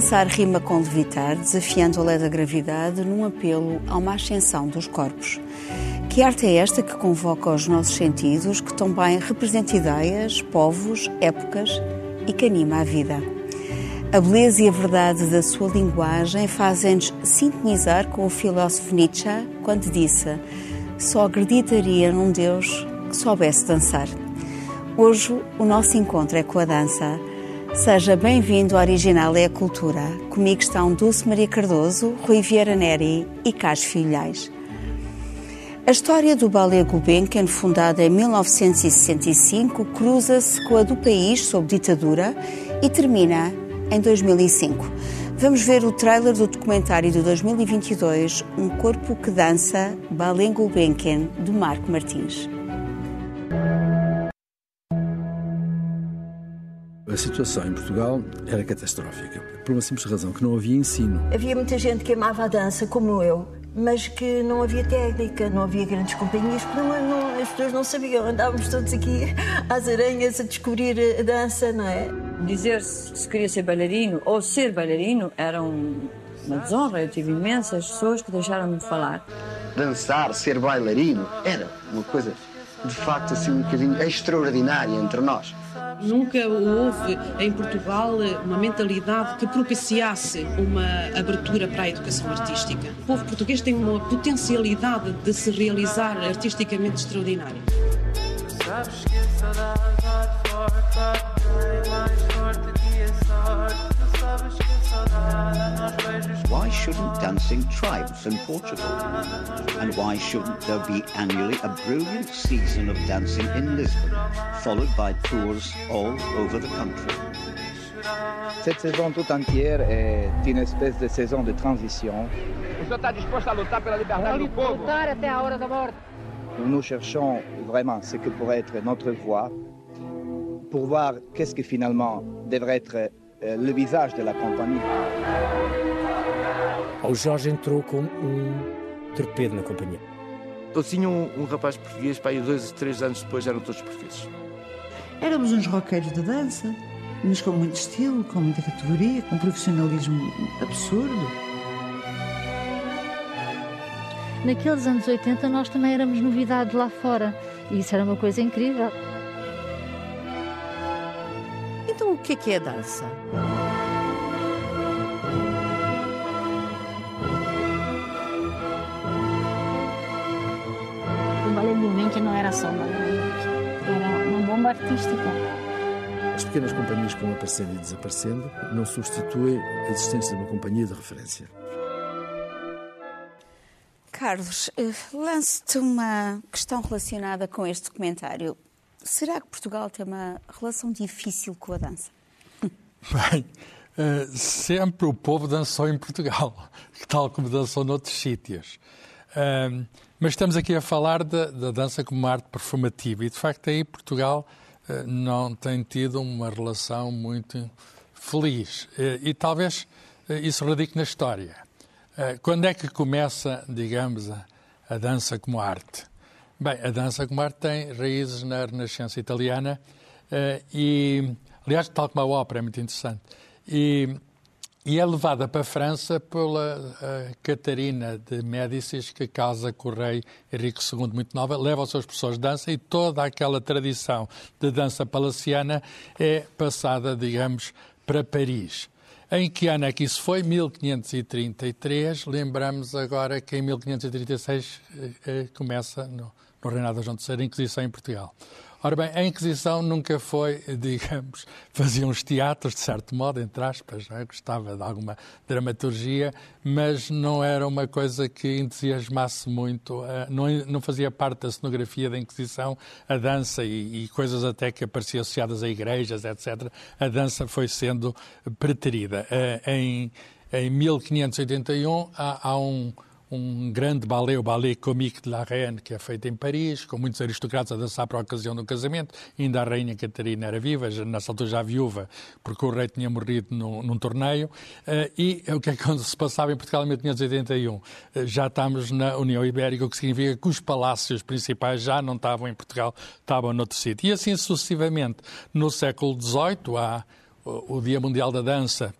Dançar rima com levitar, desafiando a lei da gravidade num apelo a uma ascensão dos corpos. Que arte é esta que convoca os nossos sentidos, que também representa ideias, povos, épocas e que anima a vida? A beleza e a verdade da sua linguagem fazem-nos sintonizar com o filósofo Nietzsche quando disse: Só acreditaria num Deus que soubesse dançar. Hoje o nosso encontro é com a dança. Seja bem-vindo ao Original é a Cultura. Comigo estão Dulce Maria Cardoso, Rui Vieira Neri e Cás Filhais. A história do Ballet Gulbenkian, fundada em 1965, cruza-se com a do país sob ditadura e termina em 2005. Vamos ver o trailer do documentário de 2022, Um Corpo que Dança, Ballet Gulbenkian, de Marco Martins. A situação em Portugal era catastrófica, por uma simples razão, que não havia ensino. Havia muita gente que amava a dança, como eu, mas que não havia técnica, não havia grandes companhias, porque não, não, as pessoas não sabiam. Andávamos todos aqui às aranhas a descobrir a dança, não é? Dizer se se queria ser bailarino ou ser bailarino era um- uma desonra. Eu tive imensas pessoas que deixaram-me de falar. dançar, ser bailarino, era uma coisa de facto assim um bocadinho extraordinária entre nós. Nunca houve em Portugal uma mentalidade que propiciasse uma abertura para a educação artística. O povo português tem uma potencialidade de se realizar artisticamente extraordinária. Sabes que a saudade forte, mais forte que a sorte. Tu sabes que a saudade nós beijos Why shouldn't dancing triumph in Portugal? And why shouldn't there be annually a brilliant season of dancing in Lisbon, followed by tours all over the country? Cette saison toute entière est une espèce de saison de transition nous cherchons vraiment ce que pourrait être notre voie pour voir qu'est-ce que finalement devrait être euh, le visage de la compagnie. O Jorge entrou como um torpedo na companhia. Eu tinha um, um rapaz português, pá, e dois, três anos depois eram todos portugueses. Éramos uns roqueiros de dança, mas com muito estilo, com muita categoria, com um profissionalismo absurdo. Naqueles anos 80 nós também éramos novidade lá fora e isso era uma coisa incrível. Então o que é que é a dança? Era um uma bomba artística. As pequenas companhias que vão aparecendo e desaparecendo não substituem a existência de uma companhia de referência. Carlos, eh, lanço-te uma questão relacionada com este documentário. Será que Portugal tem uma relação difícil com a dança? Bem, eh, sempre o povo dançou em Portugal, tal como dançou noutros sítios. Ahm, mas estamos aqui a falar da, da dança como arte performativa e, de facto, aí Portugal eh, não tem tido uma relação muito feliz. Eh, e talvez eh, isso radique na história. Quando é que começa, digamos, a, a dança como arte? Bem, a dança como arte tem raízes na Renascença italiana e, aliás, tal como a ópera, é muito interessante. E, e é levada para a França pela eh, Catarina de Médicis, que casa com o rei Henrique II, muito nova, leva os seus professores de dança e toda aquela tradição de dança palaciana é passada, digamos, para Paris. Em que ano é que isso foi? 1533. Lembramos agora que em 1536 eh, eh, começa, no, no reinado de João III, a Inquisição em Portugal. Ora bem, a Inquisição nunca foi, digamos, fazia uns teatros, de certo modo, entre aspas, é? gostava de alguma dramaturgia, mas não era uma coisa que entusiasmasse muito, eh, não, não fazia parte da cenografia da Inquisição, a dança e, e coisas até que apareciam associadas a igrejas, etc. A dança foi sendo preterida. Eh, Em, em 1581 há, há um um grande ballet, o Ballet Comique de la Reine, que é feito em Paris, com muitos aristocratas a dançar para a ocasião do casamento. Ainda a Rainha Catarina era viva, nessa altura já viúva, porque o rei tinha morrido num, num torneio. Eh, e o que é que se passava em Portugal em 1581? Eh, já estamos na União Ibérica, o que significa que os palácios principais já não estavam em Portugal, estavam noutro sítio. E assim sucessivamente. No século XVIII, há o Dia Mundial da Dança,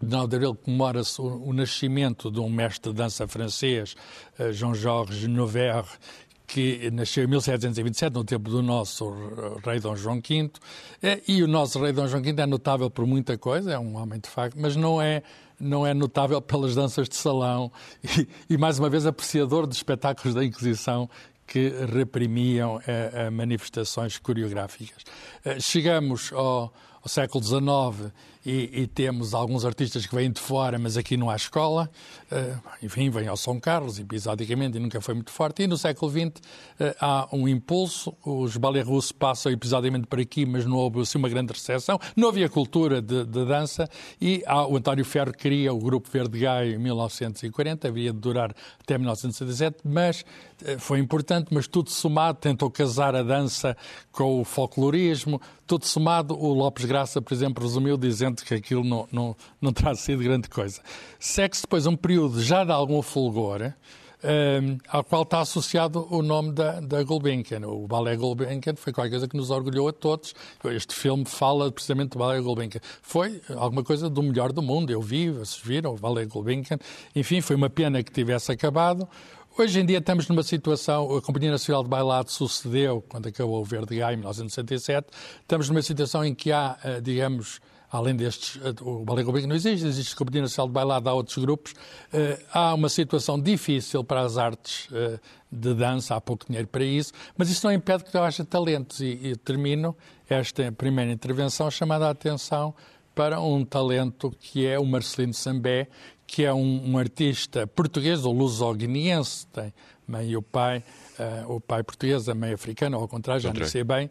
9 de Abril comemora-se o, nascimento de um mestre de dança francês, uh, Jean-Georges Noverre, que nasceu em 1727, no tempo do nosso rei Dom João V. E o nosso rei Dom João V é notável por muita coisa, é um homem de facto, mas não é, não é notável pelas danças de salão e, e mais uma vez, apreciador de espetáculos da Inquisição que reprimiam a, a manifestações coreográficas. Chegamos ao, ao século XIX e, e, temos alguns artistas que vêm de fora, mas aqui não há escola. Uh, enfim, vêm ao São Carlos, episodicamente, e nunca foi muito forte. E no século XX uh, há um impulso. Os ballet russos passam episodicamente por aqui, mas não houve assim, uma grande recepção. Não havia cultura de, de dança. E há, o António Ferro cria o Grupo Verde Gaio em 1940, havia de durar até 1977, mas uh, foi importante. Mas tudo somado, tentou casar a dança com o folclorismo. Tudo somado, o Lopes Graça, por exemplo, resumiu dizendo que aquilo não, não, não terá sido grande coisa. Segue-se depois um período já de algum fulgor, um, ehm, ao qual está associado o nome da, da Gulbenkian. O Ballet Gulbenkian foi qualquer coisa que nos orgulhou a todos. Este filme fala precisamente do Ballet Gulbenkian. Foi alguma coisa do melhor do mundo. Eu vi, vocês viram, o Ballet Gulbenkian. Enfim, foi uma pena que tivesse acabado. Hoje em dia estamos numa situação, a Companhia Nacional de Bailado sucedeu, quando acabou o Verde Gai, em 1967, estamos numa situação em que há, eh, digamos, além destes, o Ballet Gulbenkian não existe, existe a Companhia Nacional de Bailado, há outros grupos, uh, há uma situação difícil para as artes uh, de dança, há pouco dinheiro para isso, mas isso não impede que haja talentos. E, e termino esta primeira intervenção chamando a atenção para um talento que é o Marcelino Sambé, que é um, um artista português ou luso-guineense, tem mãe e o pai, uh, o pai português, a mãe africana, ou ao contrário, já não sei bem,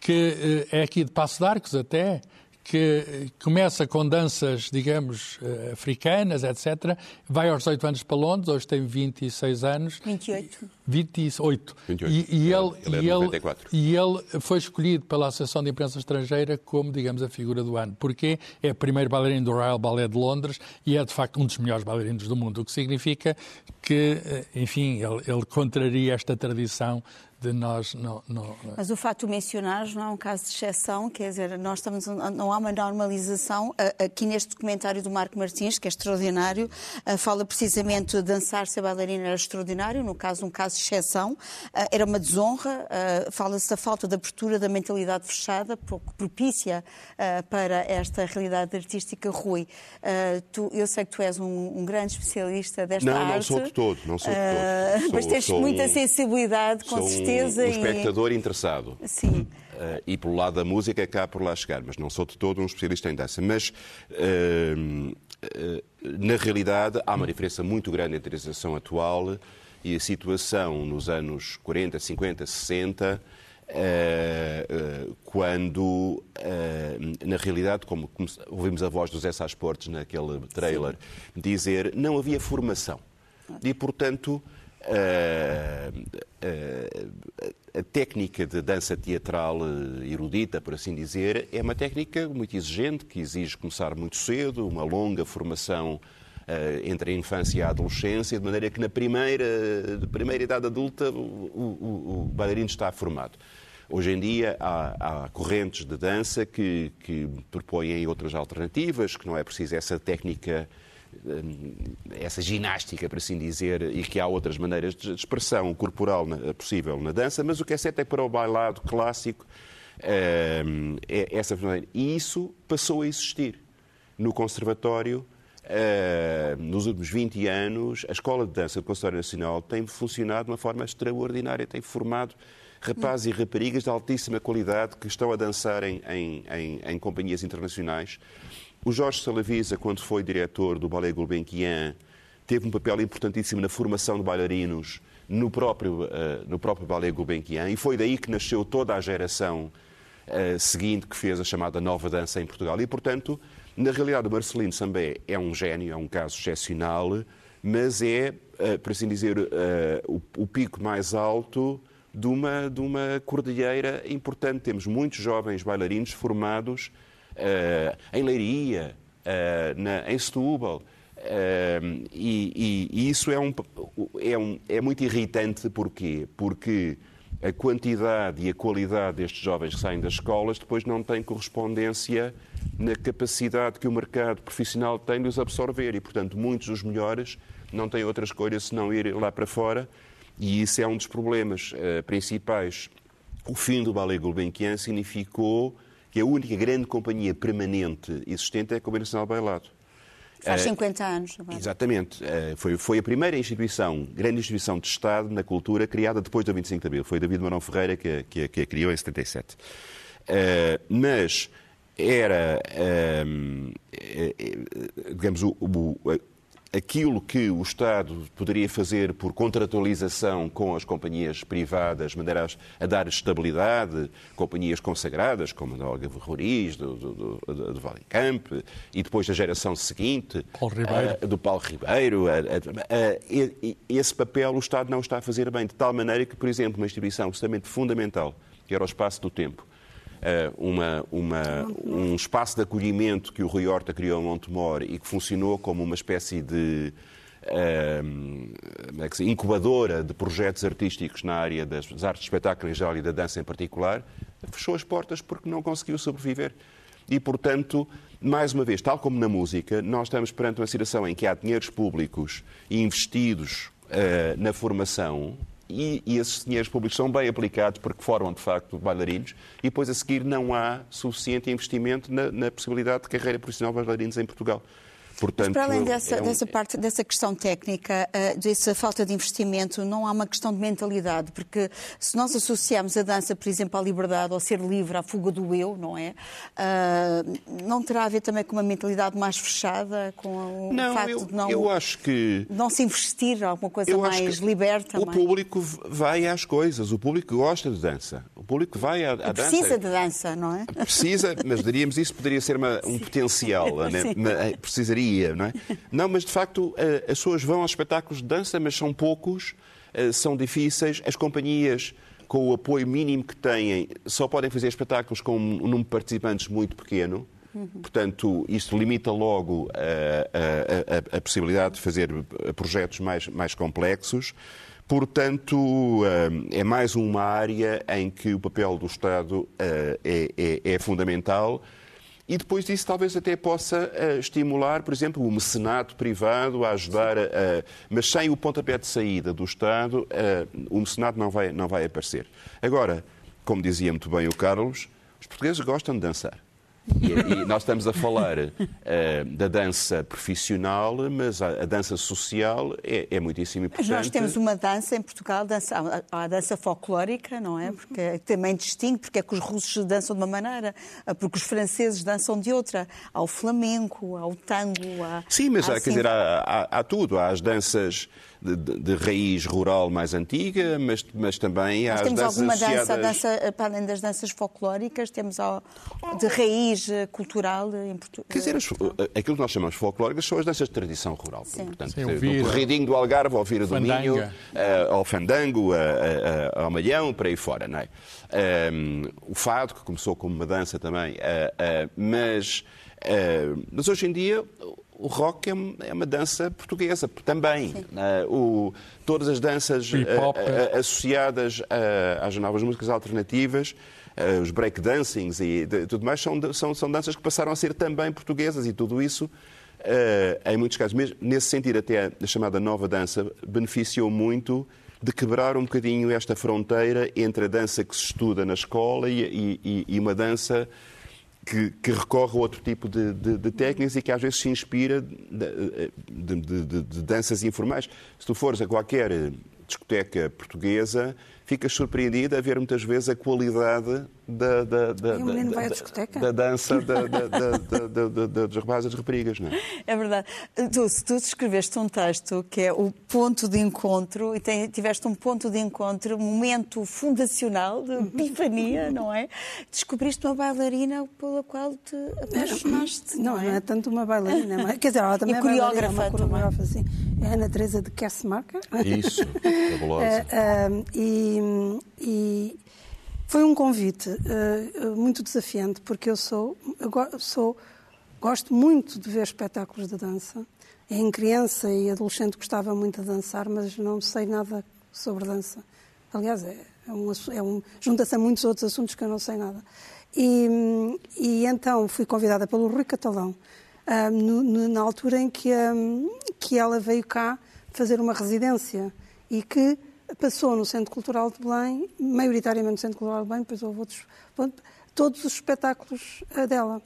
que uh, é aqui de Passo de Arcos até, que começa com danças, digamos, eh, africanas, etc. Vai aos 18 anos para Londres, hoje tem 26 anos. 28. 28. 28. E, e ele, ele, é e, ele, e ele foi escolhido pela Associação de Imprensa Estrangeira como, digamos, a figura do ano. Porque é o primeiro bailarino do Royal Ballet de Londres e é, de facto, um dos melhores bailarinos do mundo, o que significa que, eh, enfim, ele, ele contraria esta tradição de nós não, não, Mas o facto de mencionares não é um caso de exceção, quer dizer, nós estamos, não há uma normalização. Aqui neste documentário do Marco Martins, que é extraordinário, fala precisamente de dançar ser bailarina era extraordinário, no caso, um caso de exceção, era uma desonra, fala-se da falta de abertura da mentalidade fechada, pouco propícia para esta realidade artística. Rui, tu, eu sei que tu és um, um grande especialista desta não, arte. Não, não sou de todo, não sou de todo. Sou, mas tens sou muita um, sensibilidade, com certeza um, um espectador interessado. Sim. Uh, e pelo lado da música cá por lá chegar, mas não sou de todo um especialista em dança. Mas, uh, na realidade, há uma diferença muito grande entre a situação atual e a situação nos anos 40, 50, 60, quando, na realidade, como, ouvimos a voz do Zé Sá Portes naquele trailer, Sim. dizer não havia formação. E, portanto, a técnica de dança teatral erudita, por assim dizer, é uma técnica muito exigente, que exige começar muito cedo, uma longa formação entre a infância e a adolescência, de maneira que na primeira, primeira idade adulta o, o, o bailarino está formado. Hoje em dia há, há correntes de dança que, que propõem outras alternativas, que não é preciso essa técnica essa ginástica, por assim dizer, e que há outras maneiras de expressão corporal possível na dança, mas o que é certo é que para o bailado clássico é essa E isso passou a existir no Conservatório. nos últimos 20 anos, a Escola de Dança do Conservatório Nacional tem funcionado de uma forma extraordinária, tem formado rapazes e raparigas de altíssima qualidade que estão a dançar em, em, em, em companhias internacionais. O Jorge Salavisa, quando foi diretor do Ballet Gulbenkian, teve um papel importantíssimo na formação de bailarinos no próprio, uh, no próprio Ballet Gulbenkian e foi daí que nasceu toda a geração uh, seguinte que fez a chamada nova dança em Portugal. E, portanto, na realidade, o Marcelino Sambé é um gênio, é um caso excepcional, mas é, uh, por assim dizer, o, pico mais alto de uma, de uma cordilheira importante. Temos muitos jovens bailarinos formados em Leiria, uh, na, em Setúbal. Uh, e, e, isso é, um, é, um, é muito irritante, porquê? Porque a quantidade e a qualidade destes jovens que saem das escolas depois não tem correspondência na capacidade que o mercado profissional tem de os absorver e, portanto, muitos dos melhores não têm outra escolha senão ir lá para fora e isso é um dos problemas eh, principais. O fim do Ballet Gulbenkian significou que a única grande companhia permanente existente é a Companhia Nacional Bailado. Faz Eh, 50 anos. agora. Exatamente. Eh, Foi, foi a primeira instituição, grande instituição de Estado na cultura, criada depois do 25 de Abril. Foi David Marão Ferreira que, que, que a criou em 77. Eh, mas era, ehm, eh, eh, digamos, o, o- aquilo que o Estado poderia fazer por contratualização com as companhias privadas, maneira a, a dar estabilidade, companhias consagradas, como a da Olga Roriz, do, do, do, do Valencamp, e depois da geração seguinte, Paulo Ribeiro. ah, do Paulo Ribeiro. a- a- a- e- e- esse papel o Estado não está a fazer bem, de tal maneira que, por exemplo, uma instituição absolutamente fundamental, que era o espaço do tempo, uma, uma- um espaço de acolhimento que o Rui Horta criou em Montemor e que funcionou como uma espécie de diz? incubadora de projetos artísticos na área das, artes espetáculo em geral e da dança em particular, fechou as portas porque não conseguiu sobreviver. E, portanto, mais uma vez, tal como na música, nós estamos perante uma situação em que há dinheiros públicos investidos ah, na formação e, e esses dinheiros públicos são bem aplicados porque formam, de facto, bailarinos e depois a seguir não há suficiente investimento na, na possibilidade de carreira profissional de bailarinos em Portugal. Portanto, Mas para além dessa, é um- dessa parte, dessa questão técnica, eh, dessa falta de investimento, não há uma questão de mentalidade, porque se nós associamos a dança, por exemplo, à liberdade, ao ser livre, à fuga do eu, não é? Ah, não terá a ver também com uma mentalidade mais fechada, com o Não, facto eu, de não, eu acho que não se investir, alguma coisa mais liberta? O mais- público vai às coisas, o público gosta de dança, o público vai à, à dança. Precisa de dança, não é? Precisa, mas diríamos isso poderia ser uma- um potencial, né? Sim. Eh, não é? Não, mas de facto eh, as pessoas vão aos espetáculos de dança, mas são poucos, eh, são difíceis, as companhias com o apoio mínimo que têm só podem fazer espetáculos com um número de participantes muito pequeno. Portanto, isto limita logo a, a- a- a possibilidade de fazer eh, projetos mais, mais complexos. Portanto, eh, é mais uma área em que o papel do Estado eh, é, é- é fundamental. E depois disso, talvez até possa eh, estimular, por exemplo, o mecenato privado a ajudar, a- mas sem o pontapé de saída do Estado, eh, o mecenato não vai, não vai aparecer. Agora, como dizia muito bem o Carlos, os portugueses gostam de dançar. E, e nós estamos a falar eh, da dança profissional, mas a, a dança social é, é muitíssimo Mas importante. nós temos uma dança em Portugal, dança, há a dança folclórica, não é? Porque é também distingue, porque é que os russos dançam de uma maneira, porque os franceses dançam de outra. Há o flamenco, há o tango, há... Sim, mas há, assim- quer dizer, há, há- há tudo. Há as danças de, de- de raiz rural mais antiga, mas, mas também há Nós as temos danças alguma dança, associadas... dança, para além das danças folclóricas, temos de raiz eh, cultural em Portugal. Quer dizer, as- aquilo que nós chamamos de folclóricas são as danças de tradição rural. Sim. Portanto, Sim, o do corridinho do Algarve ao Vira do. Minho, eh, ao Fandango, a- a- ao Malhão, para aí fora. Não é? Ehm, o fado, que começou como uma dança também, eh, eh, mas, eh, mas hoje em dia o rock é é uma dança portuguesa também. Eh, o- todas as danças eh, Hip-hop. eh, associadas às novas músicas alternativas, eh, os breakdancings e de- tudo mais, são, são, são danças que passaram a ser também portuguesas e tudo isso, eh, em muitos casos, mesmo nesse sentido, até a chamada nova dança beneficiou muito de quebrar um bocadinho esta fronteira entre a dança que se estuda na escola e, e- e- e uma dança que, que recorre a outro tipo de, de- de técnicas e que às vezes se inspira de- de danças informais. Se tu fores a qualquer discoteca portuguesa, ficas surpreendido a ver muitas vezes a qualidade da, da, da, E o menino da- vai à da- discoteca? da dança da, da, da, da, da, da- da- dos rapazes e das raparigas. Não é? É verdade. Tu, se tu escreveste um texto que é o ponto de encontro, e tem- tiveste um ponto de encontro, um momento fundacional de epifania, não é? Descobriste uma bailarina pela qual te apaixonaste. Não, Não, não é? é tanto uma bailarina. mas- Quer dizer, ela também E é bailarina, é coreógrafa uma coreógrafa, sim. É a Ana Teresa de Kessmarker. Isso, fabulosa. Eh, eh, e, e foi um convite eh, eh, muito desafiante, porque eu sou, eu sou, gosto muito de ver espetáculos de dança. Em criança e adolescente gostava muito de dançar, mas não sei nada sobre dança. Aliás, é, é um, é um, junta-se a muitos outros assuntos que eu não sei nada. E, e então fui convidada pelo Rui Catalão, ah, no- no- na altura em que, ah, que ela veio cá fazer uma residência e que passou no Centro Cultural de Belém, maioritariamente no Centro Cultural de Belém, depois houve outros, todos os espetáculos ah, dela.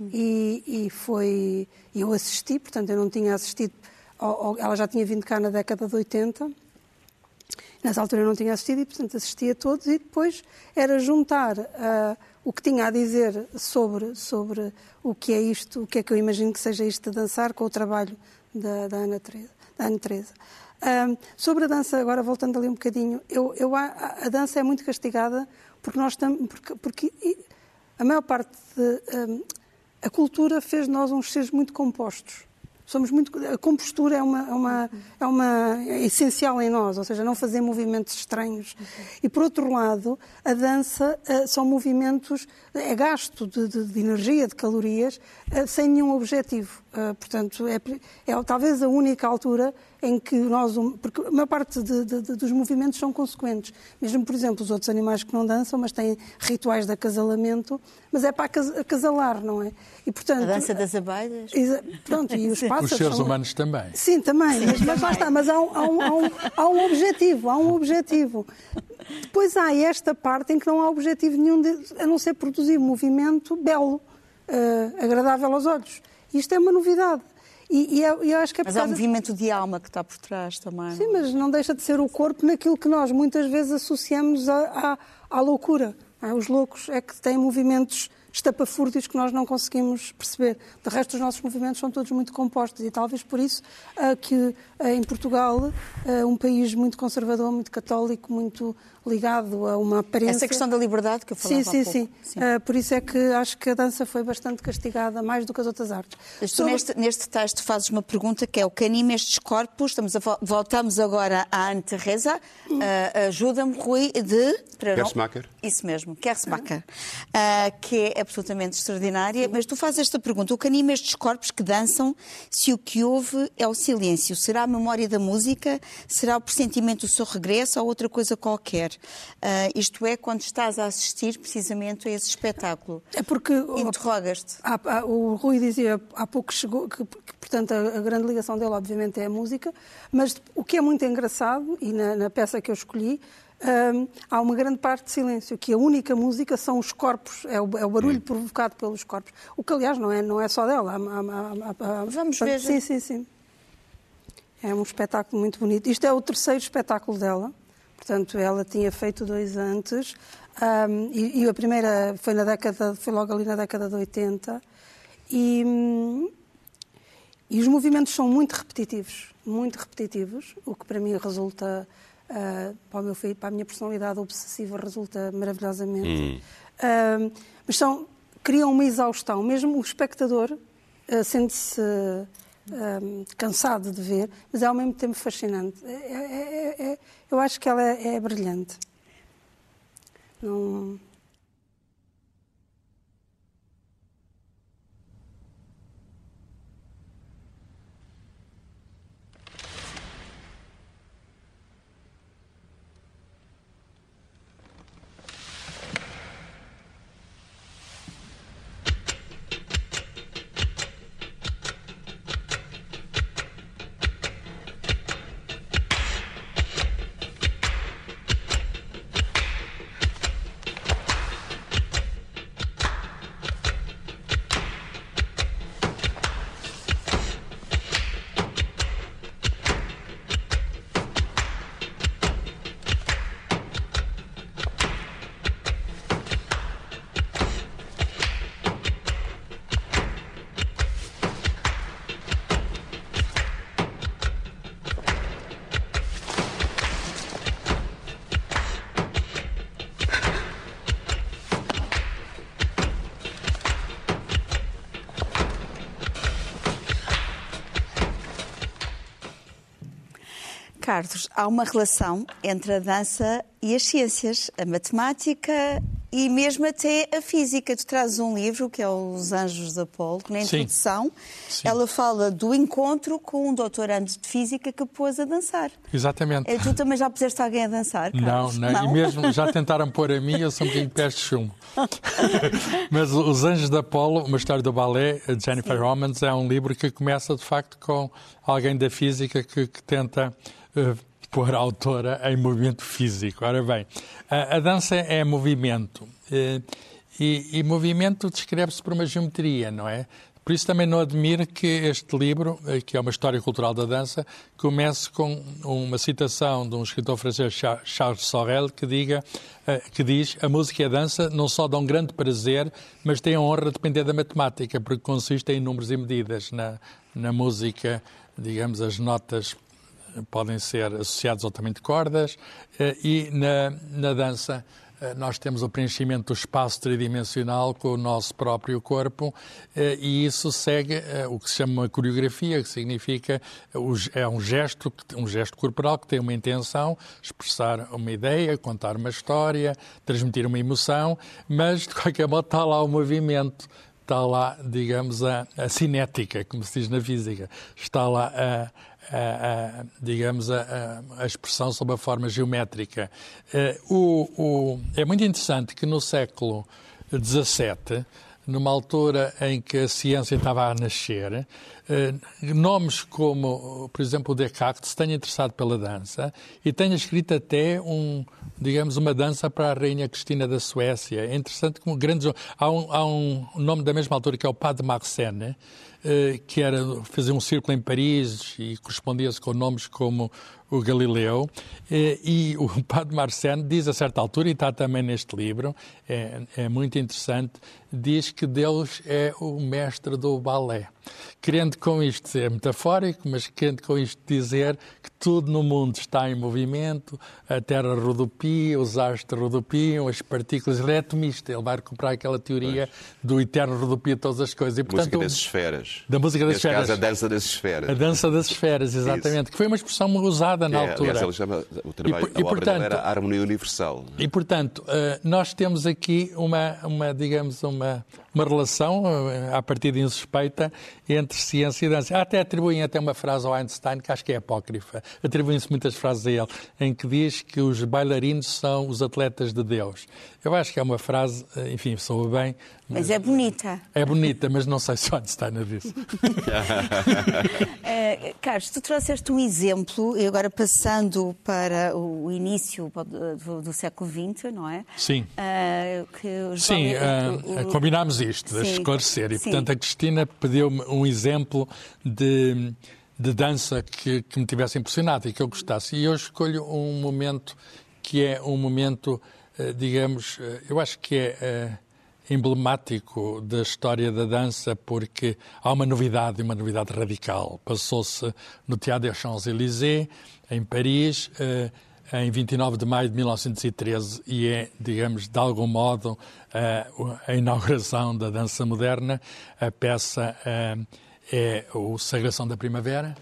E, e foi, eu assisti, portanto eu não tinha assistido, ao- ao- ela já tinha vindo cá na década de 80, Nessa altura eu não tinha assistido e, portanto, assisti a todos e depois era juntar ah, o que tinha a dizer sobre, sobre o que é isto, o que é que eu imagino que seja isto de dançar com o trabalho da, da Ana Teresa. Da Ana Teresa. Ah, sobre a dança, agora voltando ali um bocadinho, eu, eu, a, a dança é muito castigada porque nós estamos, porque, porque a maior parte de, ah, a cultura fez de nós uns seres muito compostos. Somos muito, a compostura é uma, é, uma, é uma é essencial em nós, ou seja, não fazer movimentos estranhos. E por outro lado, a dança eh, são movimentos, é gasto de, de- de energia, de calorias, eh, sem nenhum objetivo. Eh, portanto, é, é talvez a única altura em que nós, porque a maior parte de- de- de- dos movimentos são consequentes. Mesmo, por exemplo, os outros animais que não dançam, mas têm rituais de acasalamento, mas é para acas- acasalar, não é? E, portanto, A dança das abelhas. Pronto, e os pássaros Os seres são- humanos também. Sim, também, mas, mas lá está, mas há um, há um- há um- há um objetivo, há um objetivo. Depois há esta parte em que não há objetivo nenhum, de- a não ser produzir movimento belo, eh, agradável aos olhos. Isto é uma novidade. E, e eu, eu acho que é Mas há um causa- movimento de alma que está por trás também. Sim, mas não deixa de ser o corpo naquilo que nós muitas vezes associamos à, à, à loucura. é? Os loucos é que têm movimentos estapafúrdios que nós não conseguimos perceber. De resto, os nossos movimentos são todos muito compostos e talvez por isso ah, que ah, em Portugal, ah, um país muito conservador, muito católico, muito ligado a uma aparência... Essa questão da liberdade que eu falava Sim, há sim, pouco. sim. Ah, por isso é que acho que a dança foi bastante castigada, mais do que as outras artes. Mas tu Sobre- neste, neste texto fazes uma pergunta que é o que anima estes corpos. Estamos a, vo- voltamos agora à Anne Teresa. Ah, Ajuda-me, Rui, de. Kersmacher. Isso mesmo, Kersmacher, ah, que é absolutamente extraordinária. Mas tu fazes esta pergunta: o que anima estes corpos que dançam se o que houve é o silêncio? Será a memória da música? Será o pressentimento do seu regresso ou outra coisa qualquer? Ah, isto é, quando estás a assistir precisamente a esse espetáculo. É porque interrogas-te. O Rui dizia há pouco que chegou que, que, portanto a, a grande ligação dele obviamente é a música, mas o que é muito engraçado e na, na peça que eu escolhi hum, há uma grande parte de silêncio que a única música são os corpos é o, é o barulho provocado pelos corpos o que aliás não é não é só dela Há- há- há- há- Vamos ver. sim sim sim é um espetáculo muito bonito isto é o terceiro espetáculo dela portanto ela tinha feito dois antes hum, e, e a primeira foi na década foi logo ali na década de 80 e, hum, e os movimentos são muito repetitivos, muito repetitivos, o que para mim resulta, ah, para, meu para a minha personalidade obsessiva, resulta maravilhosamente. Ah, mas são, criam uma exaustão, mesmo o espectador ah, sente-se ah, cansado de ver, mas é ao mesmo tempo fascinante. É- é- é- é- eu acho que ela é, é brilhante. Não... Carlos, há uma relação entre a dança e as ciências. A matemática e mesmo até a física. Tu trazes um livro que é Os Anjos de Apolo, que na introdução Sim. ela fala do encontro com um doutorando de física que pôs a dançar. Exatamente. Eh, Tu também já puseste alguém a dançar? Não, Carlos? não, e mesmo já tentaram pôr a mim, eu sou um bocadinho pés de chumbo. Mas Os Anjos de Apolo, uma história do balé, de Jennifer Romans, é um livro que começa de facto com alguém da física que, que tenta eh, pôr a autora em movimento físico. Ora bem, a, a dança é movimento. eh, e, e movimento descreve-se por uma geometria, não é? Por isso também não admiro que este livro, eh, que é uma história cultural da dança, comece com uma citação de um escritor francês, Cha- Charles Sorel, que, diga, eh, que diz a música e a dança não só dão grande prazer, mas têm a honra de depender da matemática, porque consistem em números e medidas. Na, na música, digamos, as notas podem ser associados ao tamanho de cordas eh, e na, na dança eh, nós temos o preenchimento do espaço tridimensional com o nosso próprio corpo eh, e isso segue o que se chama uma coreografia, que significa é um gesto, um gesto corporal que tem uma intenção, expressar uma ideia, contar uma história, transmitir uma emoção, mas de qualquer modo está lá o movimento está lá, digamos, a, a cinética, como se diz na física. Está lá, a, a- a- digamos, a, a- expressão sob a forma geométrica. Eh, o- o- é muito interessante que no século XVII, numa altura em que a ciência estava a nascer, eh, nomes como, por exemplo, Descartes se tenha interessado pela dança e tenha escrito até um, digamos, uma dança para a Rainha Cristina da Suécia. É interessante como grandes... Há um, há um nome da mesma altura que é o Marseille, eh, que era fazer um círculo em Paris e correspondia-se com nomes como o Galileu. Eh, E o Padre Marcene diz a certa altura, e está também neste livro, é, é muito interessante, diz que Deus é o mestre do balé. Querendo com isto ser metafórico, mas querendo com isto dizer que tudo no mundo está em movimento, a Terra rodopia, os astros rodopiam, as partículas, ele é atomista, ele vai recuperar aquela teoria do eterno rodopia de todas as coisas. E, música um das esferas. Da música das Neste esferas. caso, a dança das esferas. A dança das esferas, exatamente, que foi uma expressão usada na Que é, altura. Aliás, ele chama, o trabalho, E, a obra portanto, era Harmonia Universal. E, portanto, eh, nós temos aqui uma, uma digamos, uma, uma relação, eh, a partir de insuspeita, entre ciência e dança. Até atribuem até uma frase ao Einstein, que acho que é apócrifa. Atribuem-se muitas frases a ele, em que diz que os bailarinos são os atletas de Deus. Eu acho que é uma frase, eh, enfim, soa bem. Mas é bonita. É bonita, mas não sei se o Einstein a disse. Eh, Carlos, tu trouxeste um exemplo, e agora passando para o início do, do século XX, não é? Sim. Eh, que os Sim, jovens- o- o- combinámos deixa Sim, esclarecer. E, sim. portanto, a Cristina pediu-me um exemplo de, de dança que, que me tivesse impressionado e que eu gostasse. E eu escolho um momento que é um momento, eh, digamos, eh, eu acho que é eh, emblemático da história da dança porque há uma novidade, uma novidade radical. Passou-se no Teatro des Champs-Élysées, em Paris, em 29 de maio de 1913 e é, digamos, de algum modo eh, a inauguração da dança moderna. A peça eh, é o Sagração da Primavera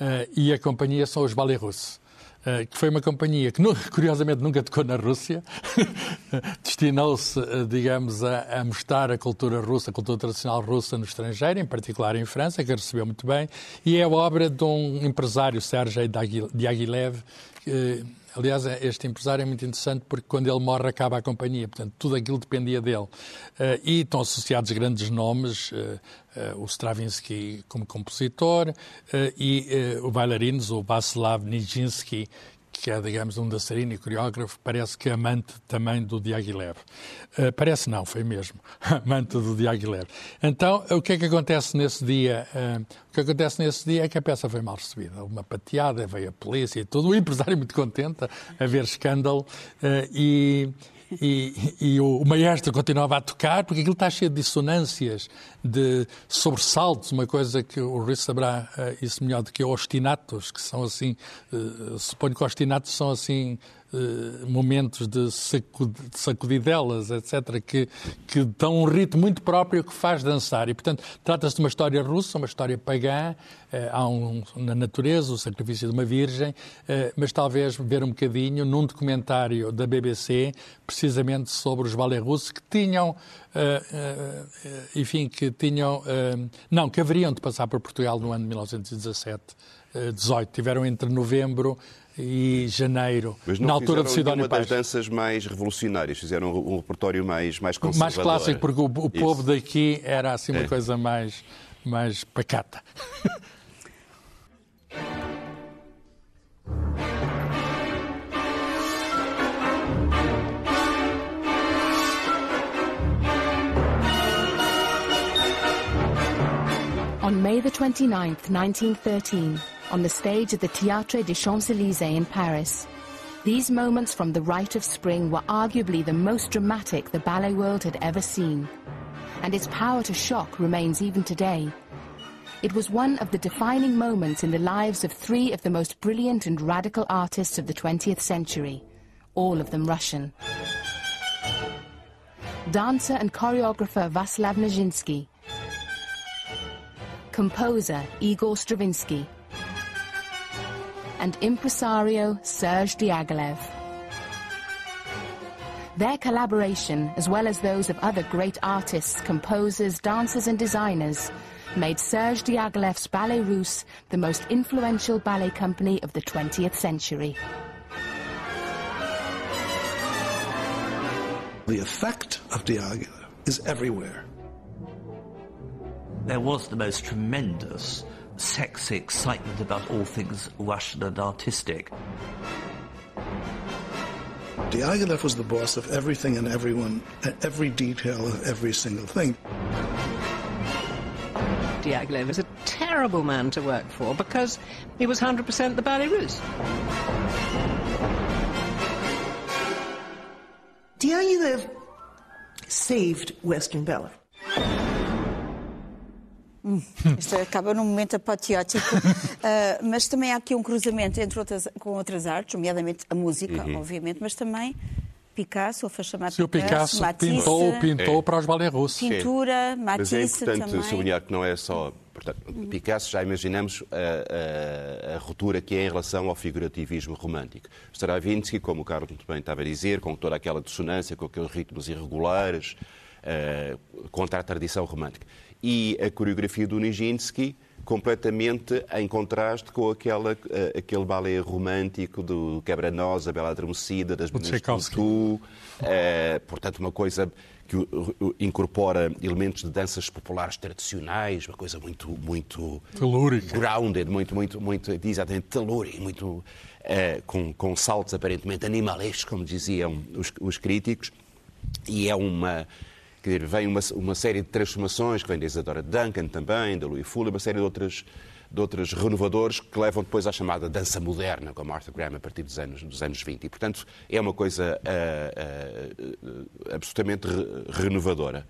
eh, e a companhia são os Ballets Russes. eh, que foi uma companhia que, curiosamente, nunca tocou na Rússia. Destinou-se, digamos, a, a mostrar a cultura russa, a cultura tradicional russa no estrangeiro, em particular em França, que a recebeu muito bem. E é obra de um empresário, Sergei Diaghi- Diaghilev, que, Aliás, este empresário é muito interessante porque quando ele morre acaba a companhia, portanto tudo aquilo dependia dele. Eh, e estão associados grandes nomes, eh, eh, o Stravinsky como compositor e o bailarinos, o Václav Nijinsky, que é, digamos, um dançarino e coreógrafo, parece que é amante também do Diaghilev. Uh, parece não, foi mesmo, amante do Diaghilev. Então, o que é que acontece nesse dia? Uh, o que acontece nesse dia é que a peça foi mal recebida. Uma pateada, veio a polícia e tudo. O empresário muito contente a ver escândalo uh, e... E, e o, o maestro continuava a tocar, porque aquilo está cheio de dissonâncias, de sobressaltos, uma coisa que o Rui saberá uh, isso melhor do que ostinatos, que são assim, uh, suponho que ostinatos são assim eh, momentos de, sacud, de sacudidelas, etc., que, que dão um ritmo muito próprio que faz dançar. E, portanto, trata-se de uma história russa, uma história pagã, eh, há um, na natureza o sacrifício de uma virgem, eh, mas talvez ver um bocadinho num documentário da BBC, precisamente sobre os balé russos que tinham, enfim, que tinham, não, que haveriam de passar por Portugal no ano de 1917, 18. Tiveram entre novembro e janeiro, Mas não na altura de Sidónio uma das danças mais revolucionárias, fizeram um repertório mais, mais conservador. Mais clássico, porque o, o povo daqui era assim uma É. coisa mais, mais pacata. On May the 29th, 1913, on the stage at the Théâtre des Champs-Élysées in Paris, these moments from the Rite of Spring were arguably the most dramatic the ballet world had ever seen. And its power to shock remains even today. It was one of the defining moments in the lives of three of the most brilliant and radical artists of the 20th century, all of them Russian. Dancer and choreographer Vaslav Nijinsky, composer Igor Stravinsky, and impresario Serge Diaghilev. Their collaboration, as well as those of other great artists, composers, dancers, and designers, made Serge Diaghilev's Ballet Russe the most influential ballet company of the 20th century. The effect of Diaghilev is everywhere. There was the most tremendous sexy excitement about all things Russian and artistic. Diaghilev was the boss of everything and everyone, and every detail of every single thing. Diaghilev was a terrible man to work for because he was 100% the ballet russe. Diaghilev saved Western ballet. Hum, Isto acaba num momento apoteótico, Ah, mas também há aqui um cruzamento entre outras, com outras artes, nomeadamente a música, Uhum. obviamente, mas também Picasso, ou foi chamado Se o Picasso Matisse, pintou, pintou É. para os balé russos. Pintura, Mas é Matisse importante também. sublinhar que não é só. Portanto, Picasso já imaginamos a, a- a ruptura que é em relação ao figurativismo romântico. Stravinsky, como o Carlos muito bem estava a dizer, com toda aquela dissonância, com aqueles ritmos irregulares, eh, contra a tradição romântica. E a coreografia do Nijinsky, completamente em contraste com aquela, eh, aquele balé romântico do Quebra-Nós, a Bela Adormecida, das meninas de eh, portanto, uma coisa que incorpora elementos de danças populares tradicionais, uma coisa muito, muito Telúrica. grounded, muito, muito, muito, exatamente, telúrica, muito, eh, com, com saltos aparentemente animalescos, como diziam os, os críticos, e é uma, quer dizer, vem uma, uma série de transformações, que vem da Isadora Duncan também, da Louis Fuller, uma série de outras, de outros renovadores que levam depois à chamada dança moderna, com a Martha Graham, a partir dos anos, dos anos 20. E, portanto, é uma coisa ah, ah, absolutamente re- renovadora.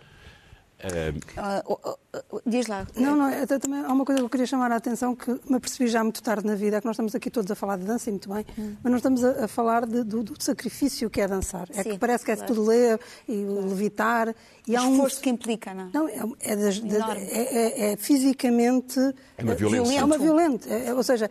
Ah, diz lá. Não, não, também há uma coisa que eu queria chamar a atenção que me apercebi já muito tarde na vida, é que nós estamos aqui todos a falar de dança e muito bem, mas nós estamos a, a falar de- do, do sacrifício que é dançar. É Sim, que parece que é claro. tudo ler e levitar. E O há um esforço que implica, não? Não, é, é das- é- é- é fisicamente. É uma violência. É uma. É- é- ou seja,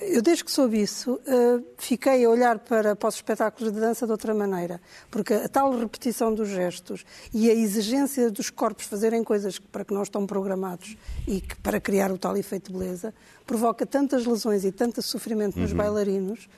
eu desde que soube isso, eh, fiquei a olhar para, para os espetáculos de dança de outra maneira. Porque a tal repetição dos gestos e a exigência dos corpos fazerem coisas para que não estão programados e que, para criar o tal efeito de beleza, provoca tantas lesões e tanto sofrimento nos Uhum. bailarinos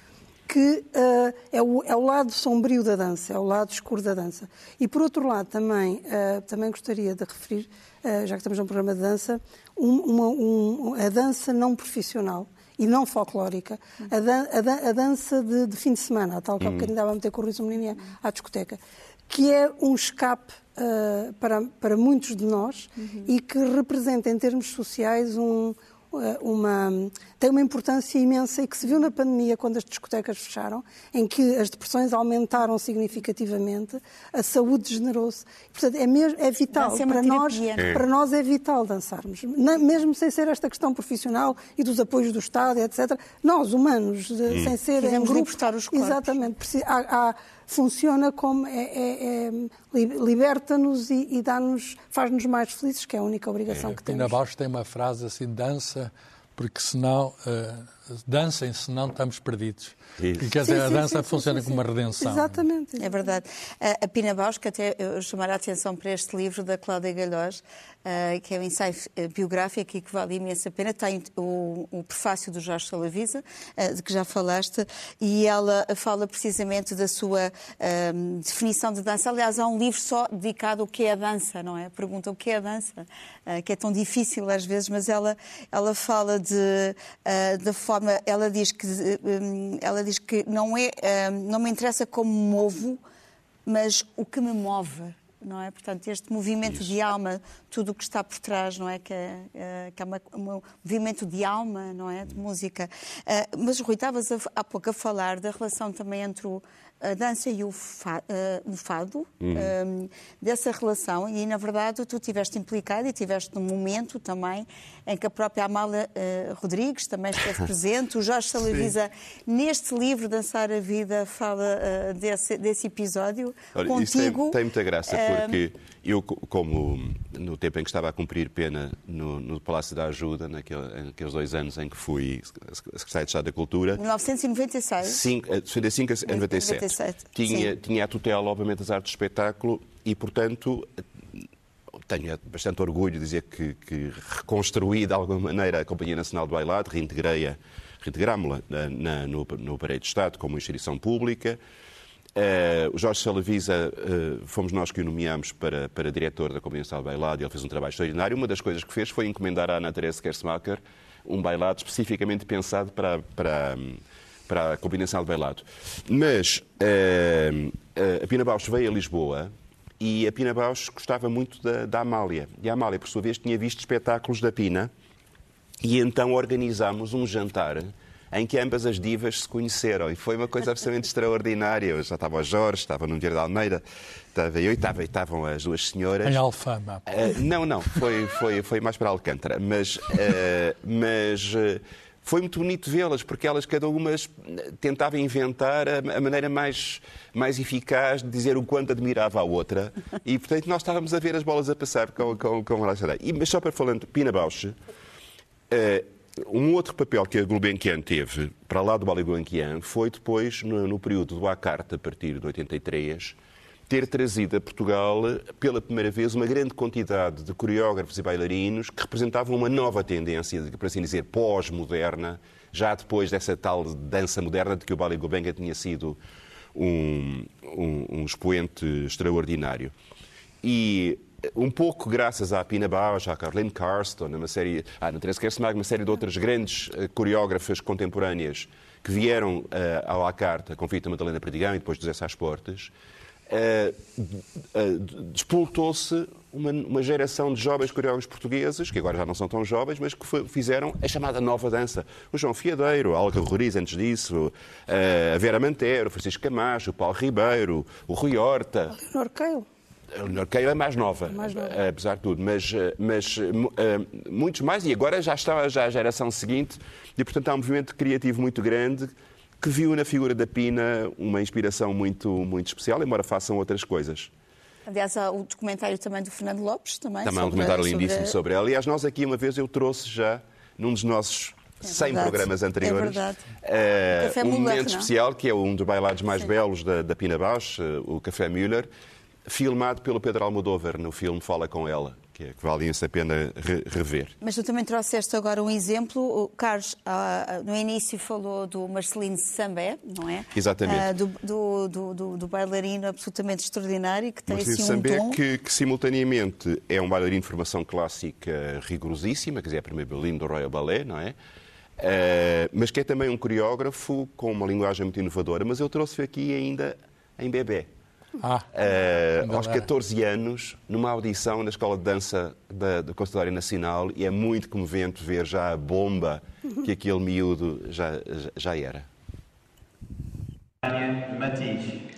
que eh, é, o, é o lado sombrio da dança, é o lado escuro da dança. E por outro lado, também, eh, também gostaria de referir, eh, já que estamos num programa de dança, um- uma- um- a dança não profissional e não folclórica, a, dan- a dan- a dança de, de fim de semana, a tal que há Hum. bocadinho estava a meter com o Rui Menina à discoteca, que é um escape eh, para, para muitos de nós e que representa em termos sociais um, uma, tem uma importância imensa e que se viu na pandemia quando as discotecas fecharam, em que as depressões aumentaram significativamente, a saúde degenerou-se. Portanto, é, mesmo, é vital é para nós, terapia. É. para nós é vital dançarmos, Na- mesmo sem ser esta questão profissional e dos apoios do Estado, etc. Nós humanos, de- Hum. sem ser em Quisemos grupos, libertar os corpos. exatamente, há- há- funciona como é, é- é- li- liberta-nos e, e dá-nos, faz-nos mais felizes, que é a única obrigação que Pina temos. Bausch tem uma frase assim, dança, porque senão, eh, dancem, senão estamos perdidos. Isso. E quer dizer, Sim, a dança sim, sim, funciona sim, como uma redenção. Exatamente. É verdade. A- Pina Bausch, que até eu chamar a atenção para este livro da Cláudia Galhós, que é um ensaio eh, biográfico e que vale imensa pena, tem o, o prefácio do Jorge Salaviza, eh, de que já falaste, e ela fala precisamente da sua eh, definição de dança. Aliás, há um livro só dedicado ao que é a dança, não é? Pergunta o que é a dança, eh, que é tão difícil às vezes, mas ela, ela fala de, eh, da forma, ela diz que, eh, ela diz que não, é, eh, não me interessa como movo, mas o que me move, não é? Portanto, este movimento de alma, tudo o que está por trás, não é? Que é, que é uma- um movimento de alma, não é? De música. Eh, mas, Rui, estavas há pouco a falar da relação também entre o- a dança e o, fa- eh, o fado, Uhum. eh, dessa relação, e na verdade tu estiveste implicado e estiveste num momento também em que a própria Amália eh, Rodrigues também esteve presente, o Jorge Salavisa, neste livro Dançar a Vida, fala eh, desse, desse episódio Olha, contigo. isso tem, tem muita graça, eh, porque eu, co- como no tempo em que estava a cumprir pena no, no Palácio da Ajuda, naquele, naqueles dois anos em que fui secretário de Estado da Cultura, 1996. Cinco- eh, de 95 a 97. 97, Tinha, sim. tinha a tutela, obviamente, das artes de espetáculo e, portanto, tenho bastante orgulho de dizer que, que reconstruí de alguma maneira a Companhia Nacional de Bailado, reintegrei-a, reintegrámo-la na- no, no aparelho de Estado como instituição pública. Eh, o Jorge Salavisa, eh, fomos nós que o nomeámos para, para diretor da Companhia Nacional de Bailado e ele fez um trabalho extraordinário. Uma das coisas que fez foi encomendar à Ana Teresa Kersmacher um bailado especificamente pensado para, para, para a Nacional de Bailado. Mas eh, a Pina Bausch veio a Lisboa e a Pina Bausch gostava muito da, da Amália. E a Amália, por sua vez, tinha visto espetáculos da Pina e então organizámos um jantar em que ambas as divas se conheceram e foi uma coisa absolutamente extraordinária. Eu já estava o Jorge, estava no Vieira de Almeida, estava eu e estava- estavam as duas senhoras. Em Alfama. Eh, não, não, foi, foi, foi mais para Alcântara, mas, eh, mas eh, foi muito bonito vê-las, porque elas, cada uma, tentava inventar a, maneira mais, mais eficaz de dizer o quanto admirava a outra, e portanto nós estávamos a ver as bolas a passar com, com, com a e Mas só para falando, Pina Bausch, eh, um outro papel que a Gulbenkian teve, para lá do Ballet Gulbenkian, foi depois, no, no período do Acarte, a partir de 83, ter trazido a Portugal, pela primeira vez, uma grande quantidade de coreógrafos e bailarinos que representavam uma nova tendência, por assim dizer, pós-moderna, já depois dessa tal dança moderna de que o Ballet Gulbenkian tinha sido um, um, um expoente extraordinário. E um pouco graças à Pina Bausch, à Caroline Carston, a uma série, à Ana Teresa Kersmag, uma série de outras grandes eh, coreógrafas contemporâneas que vieram eh, ao à carta, com Fita Madalena Perdigão e depois José Sá Portes, eh, eh, despoltou-se uma, uma geração de jovens coreógrafos portugueses, que agora já não são tão jovens, mas que fizeram a chamada nova dança. O João Fiadeiro, a Olga Roriz antes disso, eh, a Vera Mantero, o Francisco Camacho, o Paulo Ribeiro, o Rui Horta. Leonor Keil. A Leonor Keil é mais nova, Mais nova. eh, apesar de tudo, mas, eh, mas eh, mu- muitos mais, e agora já está já a geração seguinte, e portanto há um movimento criativo muito grande que viu na figura da Pina uma inspiração muito, muito especial, embora façam outras coisas. Aliás, há o documentário também do Fernando Lopes, também. Também há um documentário sobre- lindíssimo sobre ela. Aliás, nós aqui uma vez eu trouxe já, num dos nossos 100 verdade. programas É anteriores, O Café um momento especial, que é um dos bailados mais belos da, da Pina Bausch, o Café Müller, filmado pelo Pedro Almodóvar no filme Fala Com Ela, que, é, que vale a pena re- rever. Mas tu também trouxeste agora um exemplo. O Carlos, ah, no início, falou do Marcelino Sambé, não é? Exatamente. Ah, do, do, do, do- bailarino absolutamente extraordinário que tem Marcelino assim um Sambé, dom. que, que simultaneamente é um bailarino de formação clássica rigorosíssima, quer dizer, é primeiro violino do Royal Ballet, não é? Eh, mas que é também um coreógrafo com uma linguagem muito inovadora. Mas eu trouxe aqui ainda em bebê. Ah, ainda aos era. 14 anos, numa audição na Escola de Dança da, do Conservatório Nacional, e é muito comovente ver já a bomba que aquele miúdo já, já- já era. Matiz.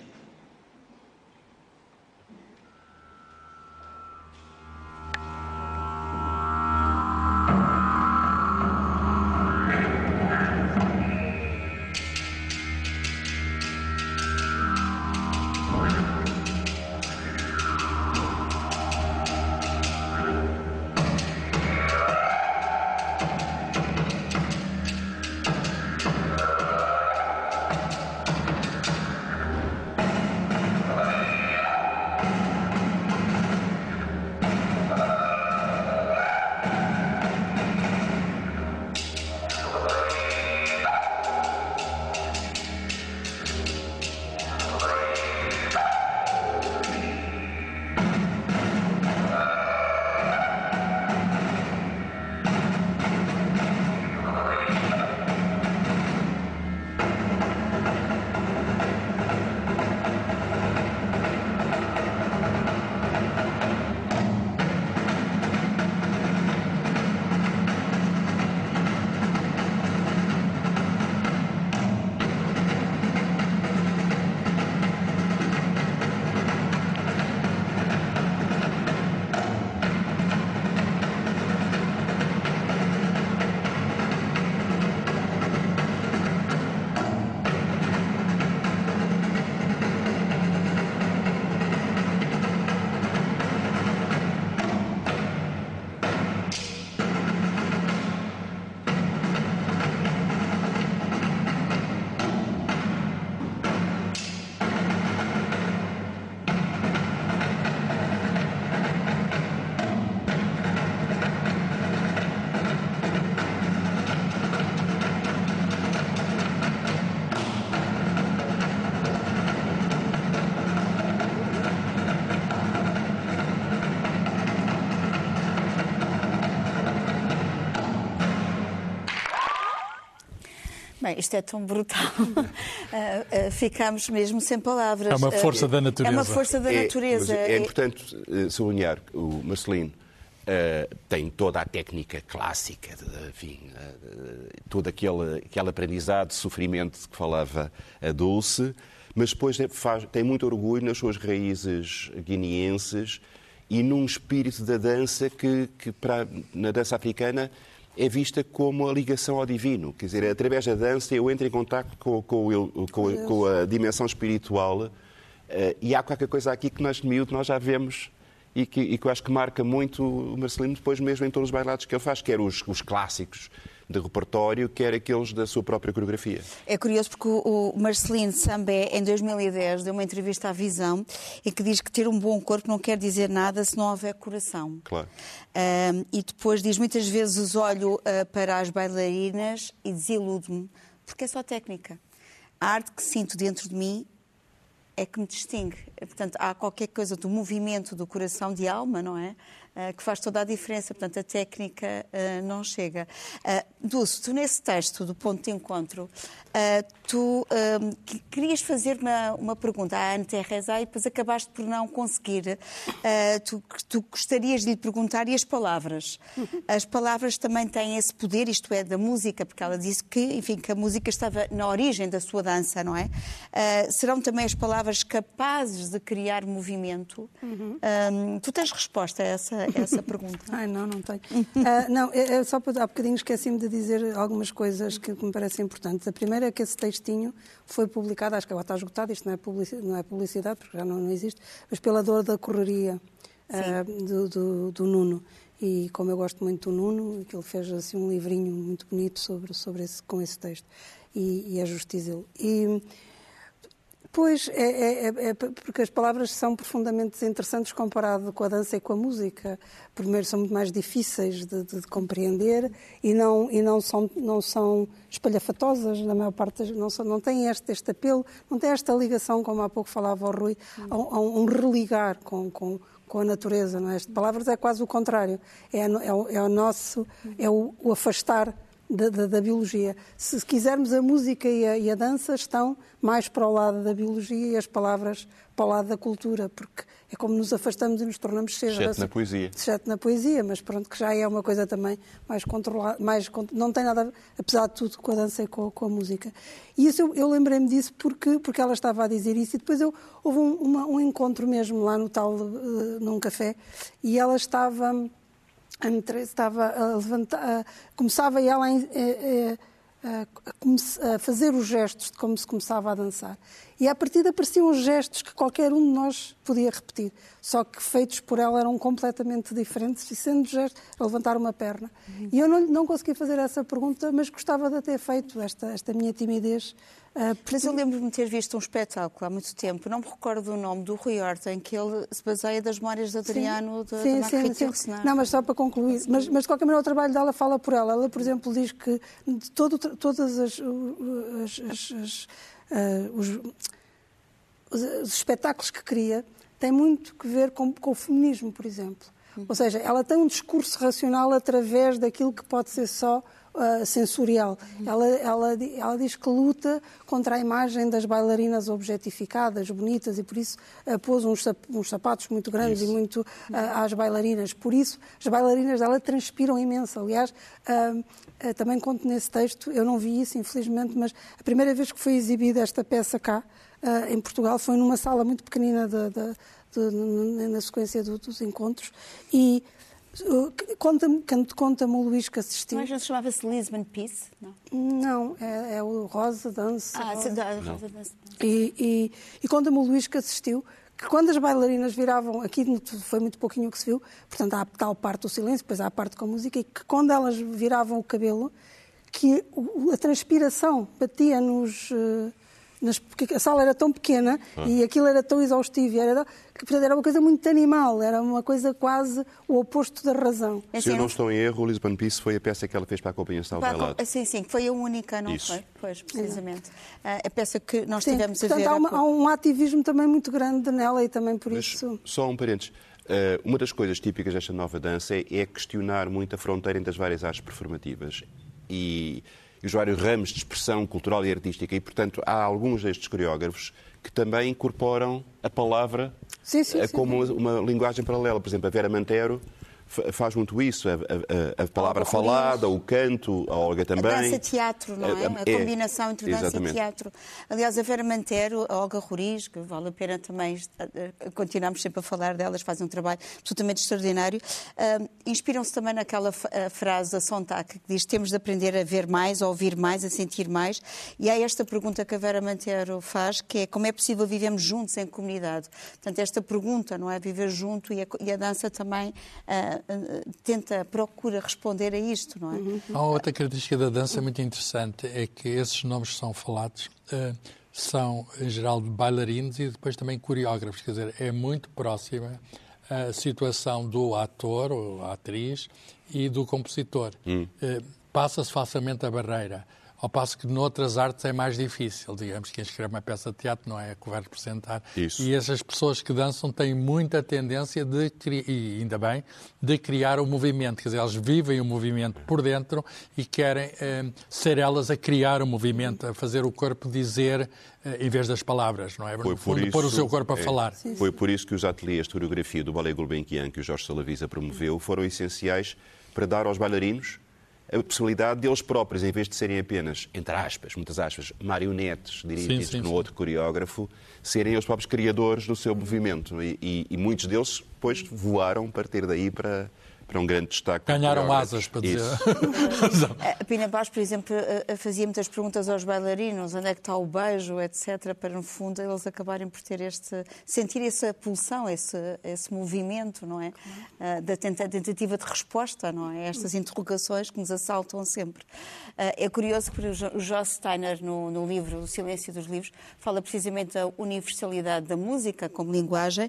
Bem, isto é tão brutal. Ah, ah, ficamos mesmo sem palavras. É uma força Ah, da natureza. É uma força da É, natureza. mas é importante eh, sublinhar que o Marcelino eh, tem toda a técnica clássica, de- enfim, eh, todo aquele, aquele aprendizado de sofrimento que falava a Dulce, mas depois é- faz- tem muito orgulho nas suas raízes guineenses e num espírito da dança que, que para, na dança africana é vista como a ligação ao divino. Quer dizer, através da dança eu entro em contato com, com, com- com a dimensão espiritual eh, e há qualquer coisa aqui que nós de miúdo nós já vemos e que, e que eu acho que marca muito o Marcelino depois mesmo em todos os bailados que ele faz, quer os, os clássicos de repertório, quer aqueles da sua própria coreografia. É curioso porque o Marcelino Sambé, em 2010, deu uma entrevista à Visão em que diz que ter um bom corpo não quer dizer nada se não houver coração. Claro. Ahm, e depois diz muitas vezes olho ah, para as bailarinas e desiludo-me, porque é só técnica. A arte que sinto dentro de mim é que me distingue. Portanto, há qualquer coisa do movimento do coração de alma, não é? Ah, que faz toda a diferença. Portanto, a técnica ah, não chega. Uh, Dulce, tu nesse texto do ponto de encontro, tu que- querias fazer uma, uma pergunta à Ana Terreza e depois acabaste por não conseguir. Tu, tu gostarias de lhe perguntar e as palavras? As palavras também têm esse poder, isto é, da música, porque ela disse que, enfim, que a música estava na origem da sua dança, não é? Serão também as palavras capazes de criar movimento? Ah, tu tens resposta a essa, essa pergunta? Ai, não, não tenho. Ah, não, é, é só há bocadinho esqueci-me de dizer algumas coisas que, que me parecem importantes. A primeira é que esse textinho foi publicado, acho que agora está esgotado, isto não é publicidade, não é publicidade porque já não, não existe, mas pela dor da correria ah, do, do, do Nuno. E como eu gosto muito do Nuno, que ele fez assim um livrinho muito bonito sobre, sobre esse, com esse texto. E, e é dizê-lo. E, Pois, é, é- é- é porque as palavras são profundamente desinteressantes comparado com a dança e com a música. Primeiro, são muito mais difíceis de, de- de compreender e não, e não, são, não são espalhafatosas, na maior parte, das- não, são, não têm este, este apelo, não têm esta ligação, como há pouco falava o Rui, a, a um religar com, com, com a natureza. Não é? As palavras é quase o contrário. É, é, o, é o nosso, é o, o afastar da, da, da biologia. Se quisermos, a música e a, e a dança estão mais para o lado da biologia e as palavras para o lado da cultura, porque é como nos afastamos e nos tornamos seres. Exceto na poesia. Exceto na poesia, mas pronto, que já é uma coisa também mais controlada, mais, não tem nada, apesar de tudo, com a dança e com, com a música. E isso eu, eu lembrei-me disso porque, porque ela estava a dizer isso e depois eu, houve um, uma- um encontro mesmo lá no tal, eh, num café, e ela estava a André estava a levantar, começava ela a, a- a- a fazer os gestos de como se começava a dançar. E a partir daí apareciam os gestos que qualquer um de nós podia repetir, só que feitos por ela eram completamente diferentes, e sendo gestos, a levantar uma perna. E eu não, não consegui fazer essa pergunta, mas gostava de ter feito esta, esta minha timidez. Ah, Mas eu lembro-me de ter visto um espetáculo há muito tempo, não me recordo o nome, do Rui Horta, em que ele se baseia das memórias de Adriano de, sim, de sim, Margarita sim. Yourcenar. Não, mas só para concluir. Mas, mas de qualquer maneira o trabalho dela fala por ela. Ela, por exemplo, diz que de todo, todas as, as- as- as, ah, os, os- os espetáculos que cria têm muito que ver com, com o feminismo, por exemplo. Ou seja, ela tem um discurso racional através daquilo que pode ser só ah, sensorial. Ela, ela, di- ela diz que luta contra a imagem das bailarinas objetificadas, bonitas, e por isso ah, pôs uns, sap- uns sapatos muito grandes e muito ah, às bailarinas. Por isso, as bailarinas dela transpiram imenso. Aliás, também conto nesse texto, eu não vi isso, infelizmente, mas a primeira vez que foi exibida esta peça cá, em Portugal, foi numa sala muito pequenina da- da- de- na sequência do- dos encontros. E uh, conta-me conta conta-me o Luís que assistiu. Mas não chamava-se Lisbon Peace? Não. Não, é, é o Rosa Dance. Ah, Rosa. se Rosa Dance. E, e, e conta-me o Luís que assistiu que quando as bailarinas viravam, aqui foi muito pouquinho o que se viu, portanto há tal parte do silêncio, depois há a parte com a música, e que quando elas viravam o cabelo, que a transpiração batia nos. Nas- porque a sala era tão pequena Ah. e aquilo era tão exaustivo, e era, que, portanto, era uma coisa muito animal, era uma coisa quase o oposto da razão. É Se eu não estou em erro, o Lisbon Peace foi a peça que ela fez para a Companhia Bailado. com- Sim, sim, foi a única, não Isso. foi? Pois, precisamente. Ah, a peça que nós Sim, tivemos a portanto, ver. há, há uma- há um ativismo também muito grande nela e também por isso. Só um parênteses. Eh, uma das coisas típicas desta nova dança é, é questionar muito a fronteira entre as várias artes performativas e, e os vários ramos de expressão cultural e artística. E, portanto, há alguns destes coreógrafos que também incorporam a palavra Sim, sim, eh, sim. como uma linguagem paralela. Por exemplo, a Vera Mantero faz muito isso, a, a- a- palavra falada, o canto, a Olga também. A dança-teatro, não é? A É, combinação entre dança exatamente. e teatro. Aliás, a Vera Mantero, a Olga Roriz, que vale a pena também, eh, continuamos sempre a falar delas, fazem um trabalho absolutamente extraordinário, ah, inspiram-se também naquela a frase da Sontag, que diz temos de aprender a ver mais, a ouvir mais, a sentir mais. E há esta pergunta que a Vera Mantero faz, que é como é possível vivermos juntos em comunidade? Portanto, esta pergunta, não é? Viver junto e a, e a dança também ah, ah, tenta, procura responder a isto, não é? Há outra característica da dança muito interessante, é que esses nomes que são falados eh, são, em geral, de bailarinos e depois também coreógrafos. Quer dizer, é muito próxima a situação do ator ou atriz e do compositor. Eh, Passa-se facilmente a barreira. Ao passo que noutras artes é mais difícil. Digamos que quem escreve uma peça de teatro não é a que vai representar. Isso. E essas pessoas que dançam têm muita tendência de, e ainda bem, de criar o movimento. Quer dizer, elas vivem o movimento por dentro e querem eh, ser elas a criar o movimento, a fazer o corpo dizer eh, em vez das palavras, não é? No Foi por fundo, isso, pôr o seu corpo a é, falar. Foi por isso que os ateliês de coreografia do Ballet Gulbenkian, que o Jorge Salavisa promoveu, foram essenciais para dar aos bailarinos a possibilidade deles próprios, em vez de serem apenas, entre aspas, muitas aspas, marionetes, diria Sim, no outro coreógrafo, serem eles próprios criadores do seu movimento. E, e- e muitos deles depois voaram a partir daí para, para um grande destaque. Ganharam asas, para dizer. Isso. A Pina Bausch, por exemplo, eh, eh, fazia muitas perguntas aos bailarinos, onde é que está o beijo, etc., para no fundo eles acabarem por ter este, sentir essa pulsão, esse, esse movimento, não é? Ah, Da tenta- tentativa de resposta, não é? Estas interrogações que nos assaltam sempre. É curioso que o Jo- o Joss Steiner, no, no livro O Silêncio dos Livros, fala precisamente da universalidade da música como linguagem,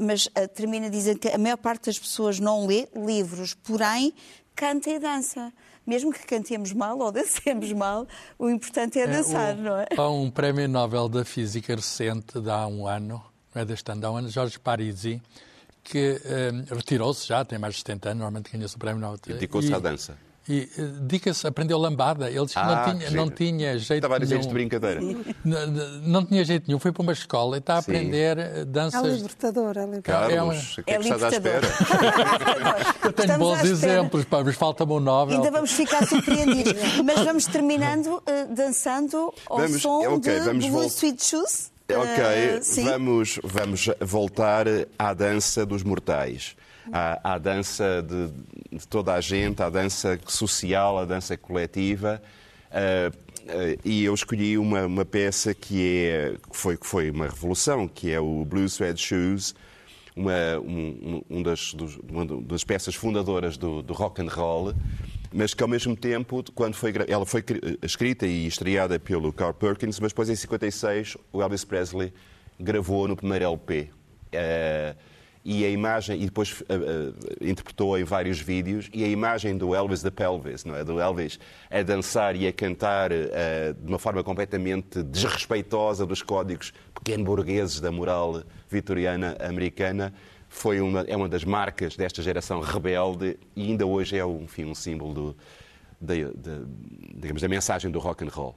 mas termina dizendo que a maior parte das pessoas não lê livros, porém canta e dança. Mesmo que cantemos mal ou dancemos mal, o importante é dançar, o- não é? Há um prémio Nobel da Física recente, de há um ano, não é deste ano, de há um ano, Jorge Parisi, que eh, retirou-se já, tem mais de 70 anos, normalmente ganhou-se o prémio Nobel. Dedicou-se E- à dança. E eh, diga-se, aprendeu lambada. Ele disse que Ah, não, tinha, sim. não tinha jeito Estava a dizer nenhum. isto de brincadeira. N- n- Não tinha jeito nenhum. Foi para uma escola e está a Sim. aprender eh, É danças. libertador, é libertador. É uma- Carlos, o que é que estás à espera? Eu tenho Estamos bons exemplos, pá, mas falta-me um Nobel. Ainda vamos ficar surpreendidos. Mas vamos terminando eh, dançando ao Vamos- som ok, de vamos Blue vol- Sweet Shoes. Ok, sim. vamos, vamos voltar à dança dos mortais, à, à dança de, de toda a gente, à dança social, à dança coletiva. Ah, ah, e eu escolhi uma, uma peça que, é, que, foi, que foi uma revolução, que é o Blue Suede Shoes, uma, um, um das, dos- uma das peças fundadoras do, do rock and roll, mas que ao mesmo tempo, quando foi, ela foi cri- escrita e estreada pelo Carl Perkins, mas depois em 56 o Elvis Presley gravou no primeiro LP. Eh, e a imagem, e depois eh, eh, interpretou em vários vídeos, e a imagem do Elvis da Pelvis, não é? Do Elvis a dançar e a cantar eh, de uma forma completamente desrespeitosa dos códigos pequeno-burgueses da moral vitoriana americana, foi uma, é uma das marcas desta geração rebelde e ainda hoje é um, enfim, um símbolo do, da, da- digamos, da mensagem do rock and roll.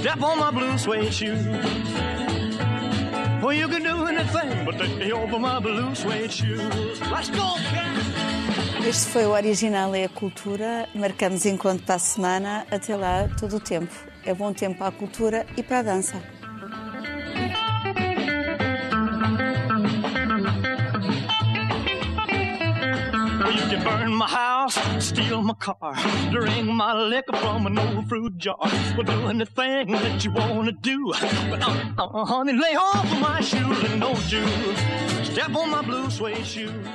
step on my blue suede shoe. Well, you can do anything but take over my blue suede shoes. Let's go! Este foi o Original é a Cultura. Marcamos encontro para a semana. Até lá, todo o tempo. É bom tempo para a cultura e para a dança. You can burn my house, steal my car, drink my liquor from an old fruit jar. Well, do anything that you want to do. But, uh, uh, honey, lay off of my shoes and don't you step on my blue suede shoes.